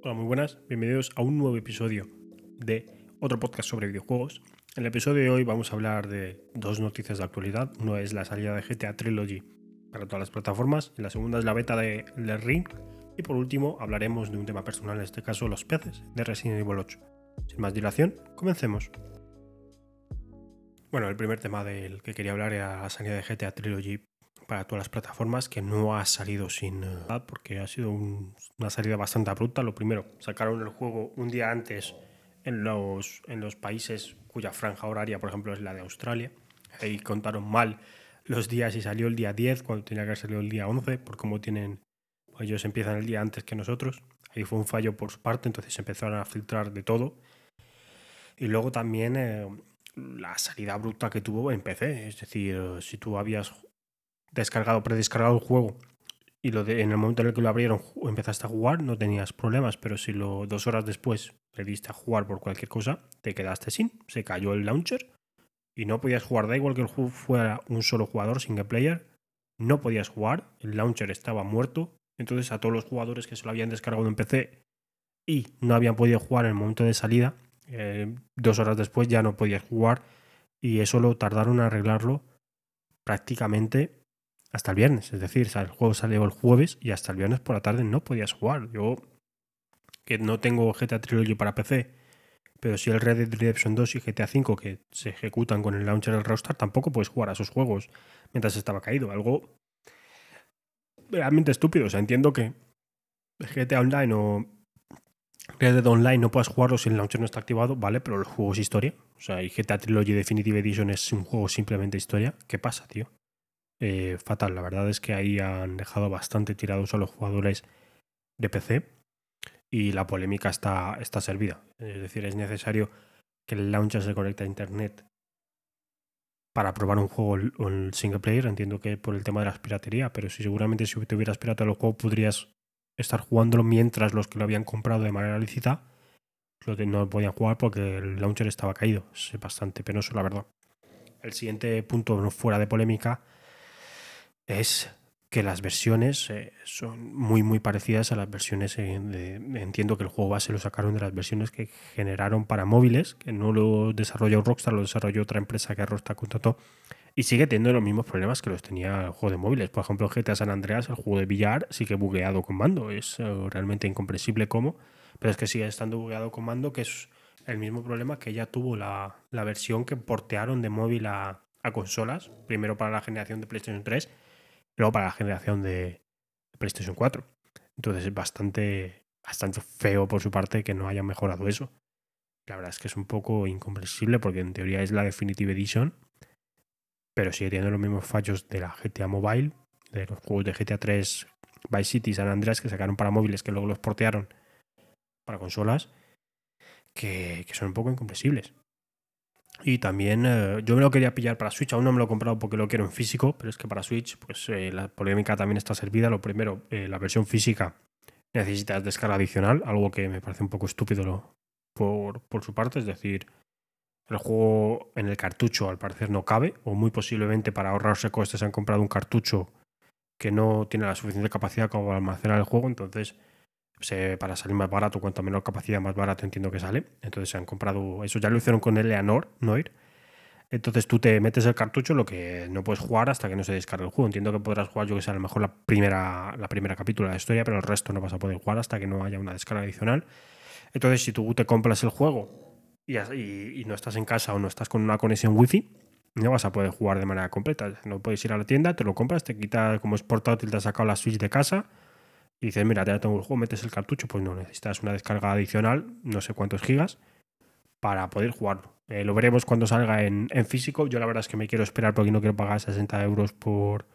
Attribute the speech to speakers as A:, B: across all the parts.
A: Hola, muy buenas. Bienvenidos a un nuevo episodio de otro podcast sobre videojuegos. En el episodio de hoy vamos a hablar de dos noticias de actualidad. Uno es la salida de GTA Trilogy para todas las plataformas y la segunda es la beta de The Ring. Y por último hablaremos de un tema personal, en este caso los peces de Resident Evil 8. Sin más dilación, comencemos. Bueno, el primer tema del que quería hablar era la salida de GTA Trilogy para todas las plataformas que no ha salido sin nada porque ha sido una salida bastante abrupta. Lo primero, sacaron el juego un día antes en los, en los países cuya franja horaria, por ejemplo, es la de Australia. Ahí contaron mal los días y salió el día 10 cuando tenía que haber salido el día 11 por cómo tienen, ellos empiezan el día antes que nosotros. Ahí fue un fallo por su parte, entonces empezaron a filtrar de todo. Y luego también eh, la salida abrupta que tuvo en PC. Es decir, si tú habías descargado, predescargado el juego. Y lo de, en el momento en el que lo abrieron empezaste a jugar, no tenías problemas, pero si lo dos horas después le a jugar por cualquier cosa, te quedaste sin, se cayó el launcher y no podías jugar, da igual que el juego fuera un solo jugador, single player, no podías jugar, el launcher estaba muerto, entonces a todos los jugadores que se lo habían descargado en PC y no habían podido jugar en el momento de salida, eh, dos horas después ya no podías jugar y eso lo tardaron en arreglarlo prácticamente hasta el viernes. Es decir, el juego salió el jueves y hasta el viernes por la tarde no podías jugar. Yo, que no tengo GTA Trilogy para PC, pero si el Red Dead Redemption 2 y GTA 5 que se ejecutan con el launcher del Rockstar, tampoco puedes jugar a esos juegos mientras estaba caído. Algo realmente estúpido. O sea, entiendo que GTA Online o Red Dead Online no puedas jugarlo si el launcher no está activado, vale, pero el juego es historia. O sea, y GTA Trilogy Definitive Edition es un juego simplemente historia. ¿Qué pasa, tío? Eh, fatal. La verdad es que ahí han dejado bastante tirados a los jugadores de PC y la polémica está, está servida. Es decir, es necesario que el launcher se conecte a internet para probar un juego en single player. Entiendo que por el tema de la piratería, pero si seguramente si tuvieras pirata el juego podrías estar jugándolo mientras los que lo habían comprado de manera lícita no podían jugar porque el launcher estaba caído. Es bastante penoso, la verdad. El siguiente punto fuera de polémica es que las versiones eh, son muy muy parecidas a las versiones entiendo que el juego base lo sacaron de las versiones que generaron para móviles que no lo desarrolló Rockstar lo desarrolló otra empresa que Rockstar contrató y sigue teniendo los mismos problemas que los tenía el juego de móviles. Por ejemplo GTA San Andreas el juego de billar sigue bugueado con mando. Es eh, realmente incomprensible cómo pero es que sigue estando bugueado con mando que es el mismo problema que ya tuvo la, versión que portearon de móvil a, a consolas primero para la generación de PlayStation 3 luego para la generación de PlayStation 4. Entonces es bastante, bastante feo por su parte que no hayan mejorado eso. La verdad es que es un poco incomprensible porque en teoría es la Definitive Edition, pero sigue teniendo los mismos fallos de la GTA Mobile, de los juegos de GTA 3, Vice City San Andreas que sacaron para móviles que luego los portearon para consolas, que, que son un poco incomprensibles. Y también eh, yo me lo quería pillar para Switch, aún no me lo he comprado porque lo quiero en físico, pero es que para Switch pues eh, la polémica también está servida. Lo primero, eh, la versión física necesitas descarga adicional, algo que me parece un poco estúpido por, por su parte, es decir, el juego en el cartucho al parecer no cabe, o muy posiblemente para ahorrarse costes han comprado un cartucho que no tiene la suficiente capacidad como para almacenar el juego, entonces para salir más barato, cuanto menor capacidad, más barato entiendo que sale. Entonces se han comprado, eso ya lo hicieron con Eleanor, Noir. Entonces tú te metes el cartucho, lo que no puedes jugar hasta que no se descargue el juego. Entiendo que podrás jugar, yo que sé, a lo mejor la primera, la primera capítulo de la historia, pero el resto no vas a poder jugar hasta que no haya una descarga adicional. Entonces, si tú te compras el juego y, y, no estás en casa o no estás con una conexión wifi, no vas a poder jugar de manera completa. No puedes ir a la tienda, te lo compras, te quita como es portátil, te has sacado la Switch de casa y dices, mira, ya tengo el juego, metes el cartucho, pues no, necesitas una descarga adicional, no sé cuántos gigas, para poder jugarlo. Eh, lo veremos cuando salga en, físico. Yo la verdad es que me quiero esperar porque no quiero pagar 60 euros por,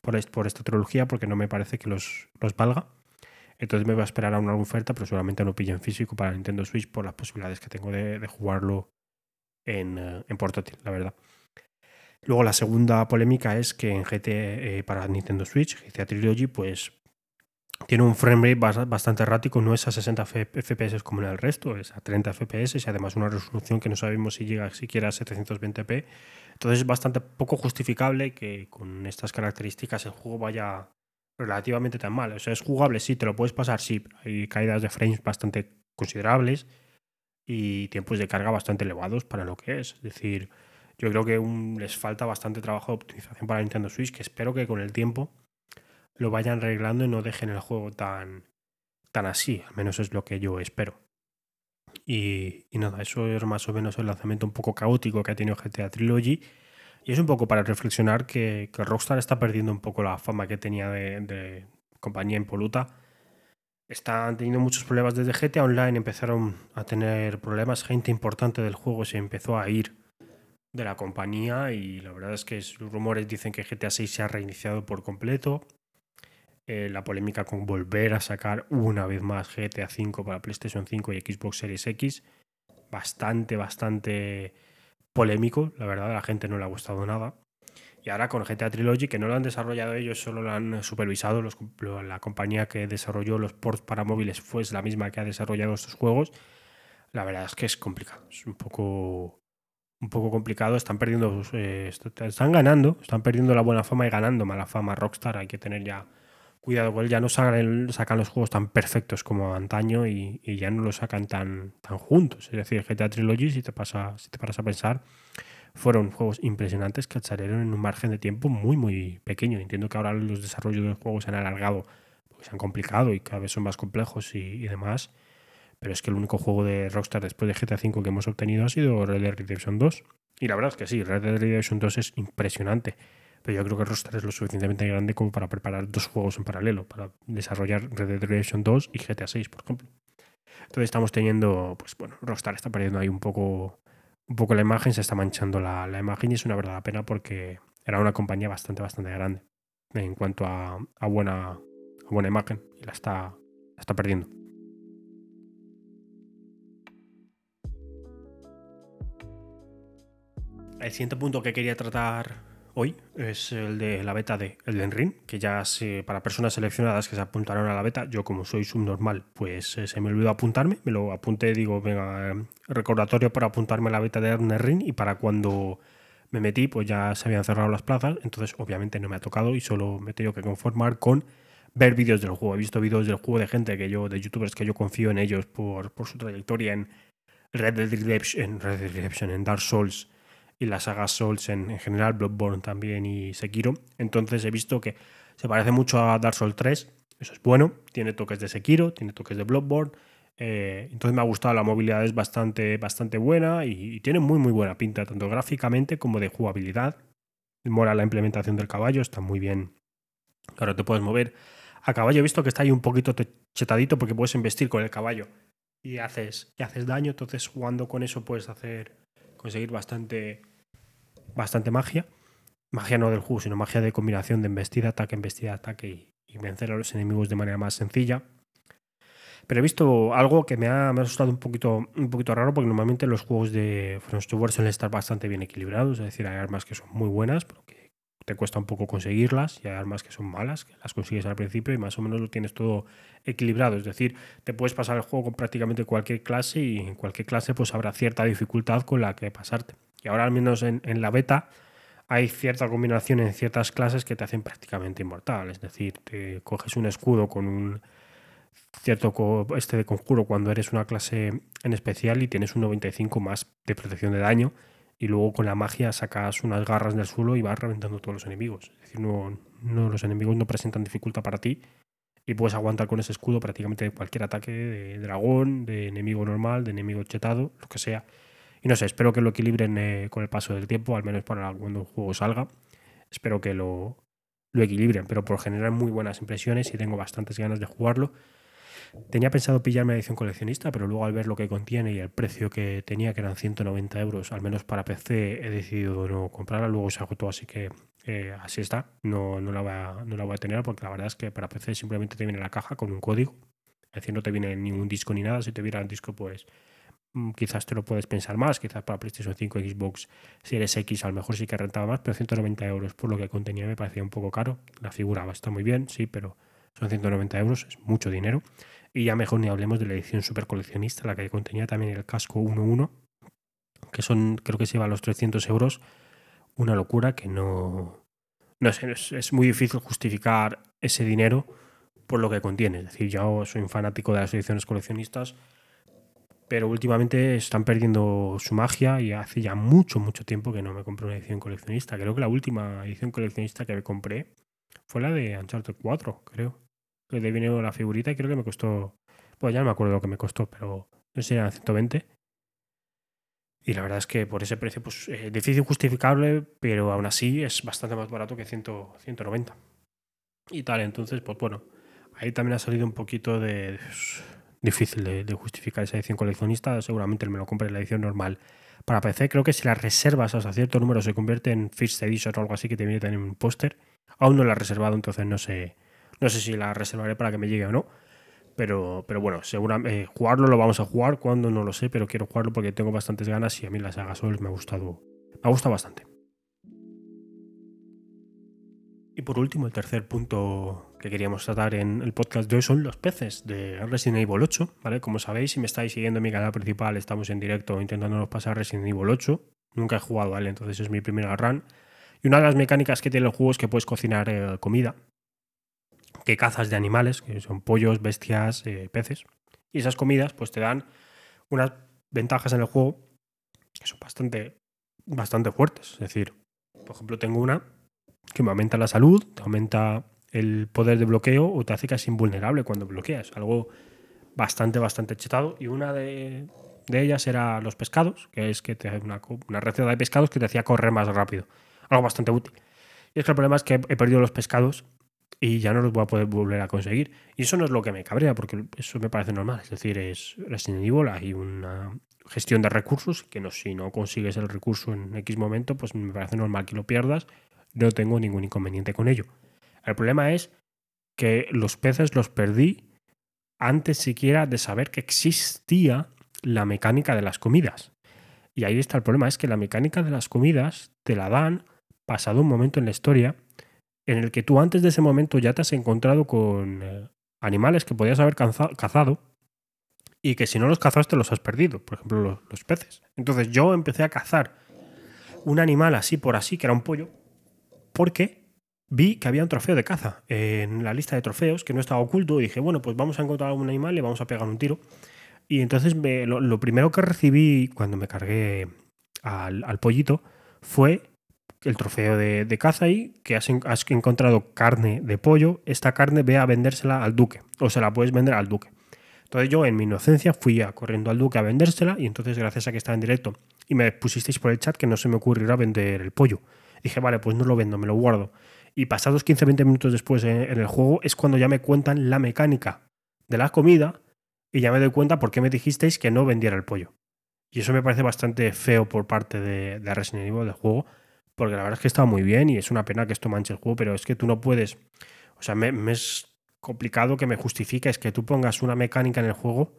A: por, esta trilogía porque no me parece que los, los valga. Entonces me voy a esperar a una oferta, pero seguramente no pille en físico para Nintendo Switch por las posibilidades que tengo de, jugarlo en, eh, en, portátil, la verdad. Luego la segunda polémica es que en GT eh, para Nintendo Switch, GTA Trilogy, pues tiene un frame rate bastante errático, no es a 60 FPS como en el resto, es a 30 FPS y además una resolución que no sabemos si llega siquiera a 720p. Entonces es bastante poco justificable que con estas características el juego vaya relativamente tan mal. O sea, es jugable, sí, te lo puedes pasar, sí. Hay caídas de frames bastante considerables y tiempos de carga bastante elevados para lo que es. Es decir, yo creo que les falta bastante trabajo de optimización para Nintendo Switch, que espero que con el tiempo lo vayan arreglando y no dejen el juego tan, tan así. Al menos es lo que yo espero. Y, nada, eso es más o menos el lanzamiento un poco caótico que ha tenido GTA Trilogy. Y es un poco para reflexionar que, Rockstar está perdiendo un poco la fama que tenía de, de compañía impoluta. Están teniendo muchos problemas desde GTA Online, empezaron a tener problemas, gente importante del juego se empezó a ir de la compañía y la verdad es que los rumores dicen que GTA 6 se ha reiniciado por completo. Eh, la polémica con volver a sacar una vez más GTA 5 para PlayStation 5 y Xbox Series X. Bastante, bastante polémico, la verdad, a la gente no le ha gustado nada. Y ahora con GTA Trilogy, que no lo han desarrollado ellos, solo lo han supervisado, la compañía que desarrolló los ports para móviles fue la misma que ha desarrollado estos juegos. La verdad es que es complicado, es un poco, un poco complicado. Están perdiendo, eh, están ganando, están perdiendo la buena fama y ganando mala fama Rockstar. Hay que tener ya cuidado él, ya no sacan, sacan, los juegos tan perfectos como antaño y, ya no los sacan tan, tan juntos. Es decir, GTA Trilogy, si te, pasa, si te paras a pensar, fueron juegos impresionantes que salieron en un margen de tiempo muy, muy pequeño. Entiendo que ahora los desarrollos de los juegos se han alargado porque se han complicado y cada vez son más complejos y, demás. Pero es que el único juego de Rockstar después de GTA V que hemos obtenido ha sido Red Dead Redemption 2. Y la verdad es que sí, Red Dead Redemption 2 es impresionante pero yo creo que Rockstar es lo suficientemente grande como para preparar dos juegos en paralelo, para desarrollar Red Dead Redemption 2 y GTA 6, por ejemplo. Entonces estamos teniendo, pues bueno, Rockstar está perdiendo ahí un poco, un poco la imagen, se está manchando la, imagen y es una verdadera pena porque era una compañía bastante, bastante grande en cuanto a, buena, buena imagen y la está, la está perdiendo. El siguiente punto que quería tratar hoy es el de la beta de Elden Ring, que ya se, para personas seleccionadas que se apuntaron a la beta, yo como soy subnormal, pues eh, se me olvidó apuntarme, me lo apunté, digo, venga, eh, recordatorio para apuntarme a la beta de Elden Ring y para cuando me metí, pues ya se habían cerrado las plazas, entonces obviamente no me ha tocado y solo me he tenido que conformar con ver vídeos del juego. He visto vídeos del juego de gente que yo, de youtubers que yo confío en ellos por, por su trayectoria en Red Dead Redemption, en Red Dead Redemption, en Dark Souls y la saga Souls en, general, Bloodborne también y Sekiro. Entonces he visto que se parece mucho a Dark Souls 3, eso es bueno, tiene toques de Sekiro, tiene toques de Bloodborne. Eh, entonces me ha gustado, la movilidad es bastante, bastante buena y, tiene muy muy buena pinta, tanto gráficamente como de jugabilidad. Mola la implementación del caballo, está muy bien. Ahora te puedes mover a caballo. He visto que está ahí un poquito chetadito porque puedes investir con el caballo y haces, y haces daño. Entonces jugando con eso puedes hacer conseguir bastante, bastante magia. Magia no del juego, sino magia de combinación de embestida, ataque, embestida, ataque y, vencer a los enemigos de manera más sencilla. Pero he visto algo que me ha, me ha asustado un poquito, un poquito raro, porque normalmente los juegos de From Software suelen estar bastante bien equilibrados, es decir, hay armas que son muy buenas, pero que te cuesta un poco conseguirlas, y hay armas que son malas, que las consigues al principio y más o menos lo tienes todo equilibrado. Es decir, te puedes pasar el juego con prácticamente cualquier clase y en cualquier clase pues habrá cierta dificultad con la que pasarte. Y ahora al menos en, la beta hay cierta combinación en ciertas clases que te hacen prácticamente inmortal. Es decir, te coges un escudo con un cierto este de conjuro cuando eres una clase en especial y tienes un 95 más de protección de daño y luego con la magia sacas unas garras del suelo y vas reventando todos los enemigos. Es decir, no, no, los enemigos no presentan dificultad para ti y puedes aguantar con ese escudo prácticamente cualquier ataque de dragón, de enemigo normal, de enemigo chetado, lo que sea. No sé, espero que lo equilibren eh, con el paso del tiempo, al menos para cuando el juego salga. Espero que lo, equilibren, pero por generar muy buenas impresiones y tengo bastantes ganas de jugarlo. Tenía pensado pillarme la edición coleccionista, pero luego al ver lo que contiene y el precio que tenía, que eran 190 euros, al menos para PC, he decidido no comprarla. Luego se agotó, así que eh, así está. No, no, la voy a, no la voy a tener porque la verdad es que para PC simplemente te viene la caja con un código. Es decir, no te viene ningún disco ni nada. Si te viera el disco, pues quizás te lo puedes pensar más. Quizás para PlayStation 5, Xbox Series X, a lo mejor sí que rentaba más, pero 190 euros por lo que contenía me parecía un poco caro. La figura está muy bien, sí, pero son 190 euros, es mucho dinero. Y ya mejor ni hablemos de la edición super coleccionista, la que contenía también el casco 1.1, que son, creo que se lleva a los 300 euros. Una locura que no, no sé, es, muy difícil justificar ese dinero por lo que contiene. Es decir, yo soy un fanático de las ediciones coleccionistas, pero últimamente están perdiendo su magia y hace ya mucho, mucho tiempo que no me compré una edición coleccionista. Creo que la última edición coleccionista que me compré fue la de Uncharted 4, creo. Que de vino la figurita y creo que me costó, pues ya no me acuerdo lo que me costó, pero no sé, eran 120. Y la verdad es que por ese precio, pues eh, difícil justificable, pero aún así es bastante más barato que 100, 190. Y tal, entonces, pues bueno, ahí también ha salido un poquito de... difícil de, justificar esa edición coleccionista. Seguramente me lo compré en la edición normal para PC. Creo que si la reservas hasta cierto número se convierte en First Edition o algo así que te viene tener un póster. Aún no la he reservado, entonces no sé, no sé si la reservaré para que me llegue o no. Pero, pero bueno, seguramente eh, jugarlo lo vamos a jugar cuando no lo sé, pero quiero jugarlo porque tengo bastantes ganas y a mí la saga Souls me ha gustado, me ha gustado bastante. Y por último, el tercer punto que queríamos tratar en el podcast de hoy son los peces de Resident Evil 8, ¿vale? Como sabéis, si me estáis siguiendo en mi canal principal, estamos en directo intentándonos pasar Resident Evil 8. Nunca he jugado, ¿vale? Entonces es mi primera run. Y una de las mecánicas que tiene el juego es que puedes cocinar eh, comida, que cazas de animales, que son pollos, bestias, eh, peces. Y esas comidas pues te dan unas ventajas en el juego que son bastante, bastante fuertes. Es decir, por ejemplo, tengo una que me aumenta la salud, te aumenta el poder de bloqueo o te hace casi invulnerable cuando bloqueas. Algo bastante, bastante chetado. Y una de, ellas era los pescados, que es que te una, una receta de pescados que te hacía correr más rápido. Algo bastante útil. Y es que el problema es que he perdido los pescados y ya no los voy a poder volver a conseguir. Y eso no es lo que me cabrea, porque eso me parece normal. Es decir, es Resident Evil, hay una gestión de recursos, que no, si no consigues el recurso en X momento, pues me parece normal que lo pierdas. No tengo ningún inconveniente con ello. El problema es que los peces los perdí antes siquiera de saber que existía la mecánica de las comidas. Y ahí está el problema, es que la mecánica de las comidas te la dan pasado un momento en la historia en el que tú antes de ese momento ya te has encontrado con eh, animales que podías haber cazado y que si no los cazaste los has perdido, por ejemplo los, peces. Entonces yo empecé a cazar un animal así por así, que era un pollo, porque vi que había un trofeo de caza en la lista de trofeos que no estaba oculto y dije, bueno, pues vamos a encontrar un animal y le vamos a pegar un tiro. Y entonces lo, primero que recibí cuando me cargué al, pollito fue el trofeo de, caza ahí, que has, encontrado carne de pollo, esta carne ve a vendérsela al duque, o se la puedes vender al duque. Entonces yo en mi inocencia fui a, corriendo al duque a vendérsela y entonces gracias a que estaba en directo y me pusisteis por el chat que no se me ocurrirá vender el pollo. Dije, vale, pues no lo vendo, me lo guardo. Y pasados 15-20 minutos después en, en, el juego es cuando ya me cuentan la mecánica de la comida y ya me doy cuenta por qué me dijisteis que no vendiera el pollo. Y eso me parece bastante feo por parte de, de Resident Evil del juego, porque la verdad es que está muy bien y es una pena que esto manche el juego, pero es que tú no puedes, o sea, me, es complicado que me justifiques que tú pongas una mecánica en el juego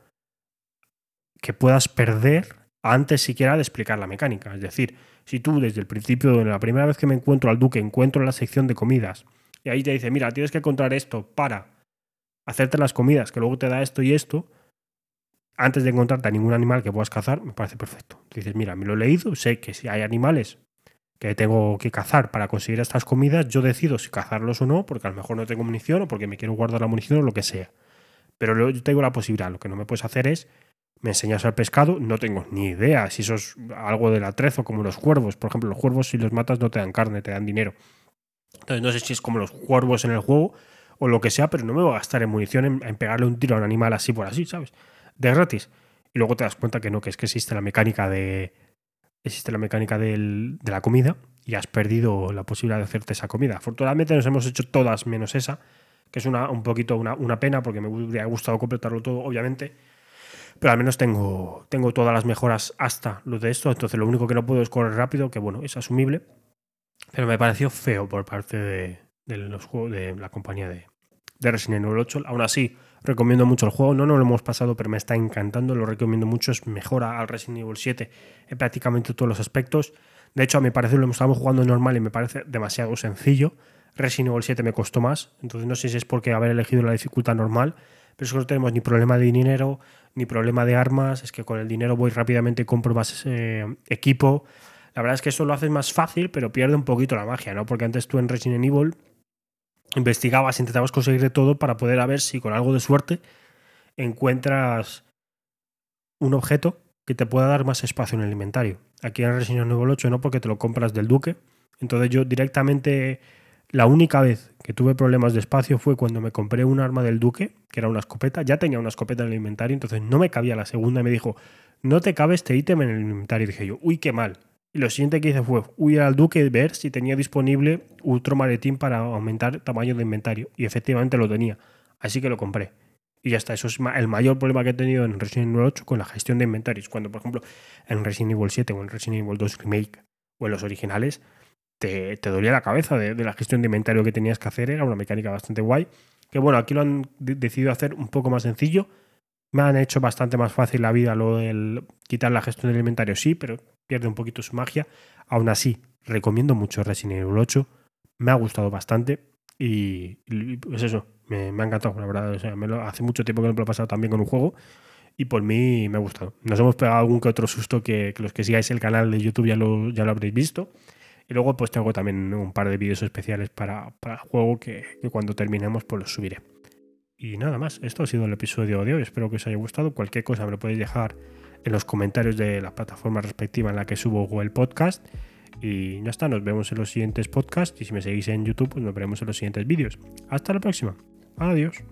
A: que puedas perder antes siquiera de explicar la mecánica. Es decir, si tú desde el principio, la primera vez que me encuentro al duque, encuentro la sección de comidas y ahí te dice, mira, tienes que encontrar esto para hacerte las comidas, que luego te da esto y esto, antes de encontrarte a ningún animal que puedas cazar, me parece perfecto. Dices, mira, me lo he leído, sé que si hay animales que tengo que cazar para conseguir estas comidas, yo decido si cazarlos o no, porque a lo mejor no tengo munición o porque me quiero guardar la munición o lo que sea. Pero yo tengo la posibilidad, lo que no me puedes hacer es, me enseñas al pescado, no tengo ni idea si eso es algo del atrezo, como los cuervos. Por ejemplo, los cuervos si los matas no te dan carne, te dan dinero. Entonces no sé si es como los cuervos en el juego o lo que sea, pero no me voy a gastar en munición en, pegarle un tiro a un animal así por así, ¿sabes? De gratis. Y luego te das cuenta que no, que es que existe la mecánica de, existe la mecánica de la comida y has perdido la posibilidad de hacerte esa comida. Afortunadamente nos hemos hecho todas menos esa, que es una, un poquito una, pena porque me hubiera gustado completarlo todo, obviamente. Pero al menos tengo, tengo todas las mejoras hasta lo de esto. Entonces lo único que no puedo es correr rápido, que bueno, es asumible. Pero me pareció feo por parte de, los juegos de la compañía de, de Resident Evil 8. Aún así, recomiendo mucho el juego. No nos lo hemos pasado, pero me está encantando. Lo recomiendo mucho. Es mejora al Resident Evil 7 en prácticamente todos los aspectos. De hecho, a mi parecer lo estamos jugando normal y me parece demasiado sencillo. Resident Evil 7 me costó más. Entonces no sé si es porque haber elegido la dificultad normal. Pero es que no tenemos ni problema de dinero, ni problema de armas. Es que con el dinero voy rápidamente y compro más eh, equipo. La verdad es que eso lo haces más fácil, pero pierde un poquito la magia, ¿no? Porque antes tú en Resident Evil investigabas, intentabas conseguir de todo para poder a ver si con algo de suerte encuentras un objeto que te pueda dar más espacio en el inventario. Aquí en Resident Evil 8 no, porque te lo compras del Duque. Entonces yo directamente, la única vez que tuve problemas de espacio fue cuando me compré un arma del Duque, que era una escopeta. Ya tenía una escopeta en el inventario, entonces no me cabía la segunda. Y me dijo, no te cabe este ítem en el inventario. Y dije yo, uy, qué mal. Y lo siguiente que hice fue huir al Duque y ver si tenía disponible otro maletín para aumentar tamaño de inventario. Y efectivamente lo tenía. Así que lo compré. Y ya está, eso es el mayor problema que he tenido en Resident Evil 8 con la gestión de inventarios. Cuando, por ejemplo, en Resident Evil 7 o en Resident Evil 2 Remake o en los originales, te, te dolía la cabeza de, la gestión de inventario que tenías que hacer. Era una mecánica bastante guay. Que bueno, aquí lo han decidido hacer un poco más sencillo. Me han hecho bastante más fácil la vida lo del quitar la gestión del inventario, sí, pero pierde un poquito su magia. Aún así, recomiendo mucho Resident Evil 8. Me ha gustado bastante. Y, pues eso, me, ha encantado, la verdad. O sea, hace mucho tiempo que no me lo he pasado también con un juego y por mí me ha gustado. Nos hemos pegado algún que otro susto que, los que sigáis el canal de YouTube ya lo, ya lo habréis visto. Y luego pues tengo también un par de vídeos especiales para, para el juego que, cuando terminemos pues los subiré. Y nada más, esto ha sido el episodio de hoy. Espero que os haya gustado. Cualquier cosa me lo podéis dejar en los comentarios de la plataforma respectiva en la que subo el podcast. Y ya está, nos vemos en los siguientes podcasts y si me seguís en YouTube, pues nos veremos en los siguientes vídeos. Hasta la próxima. Adiós.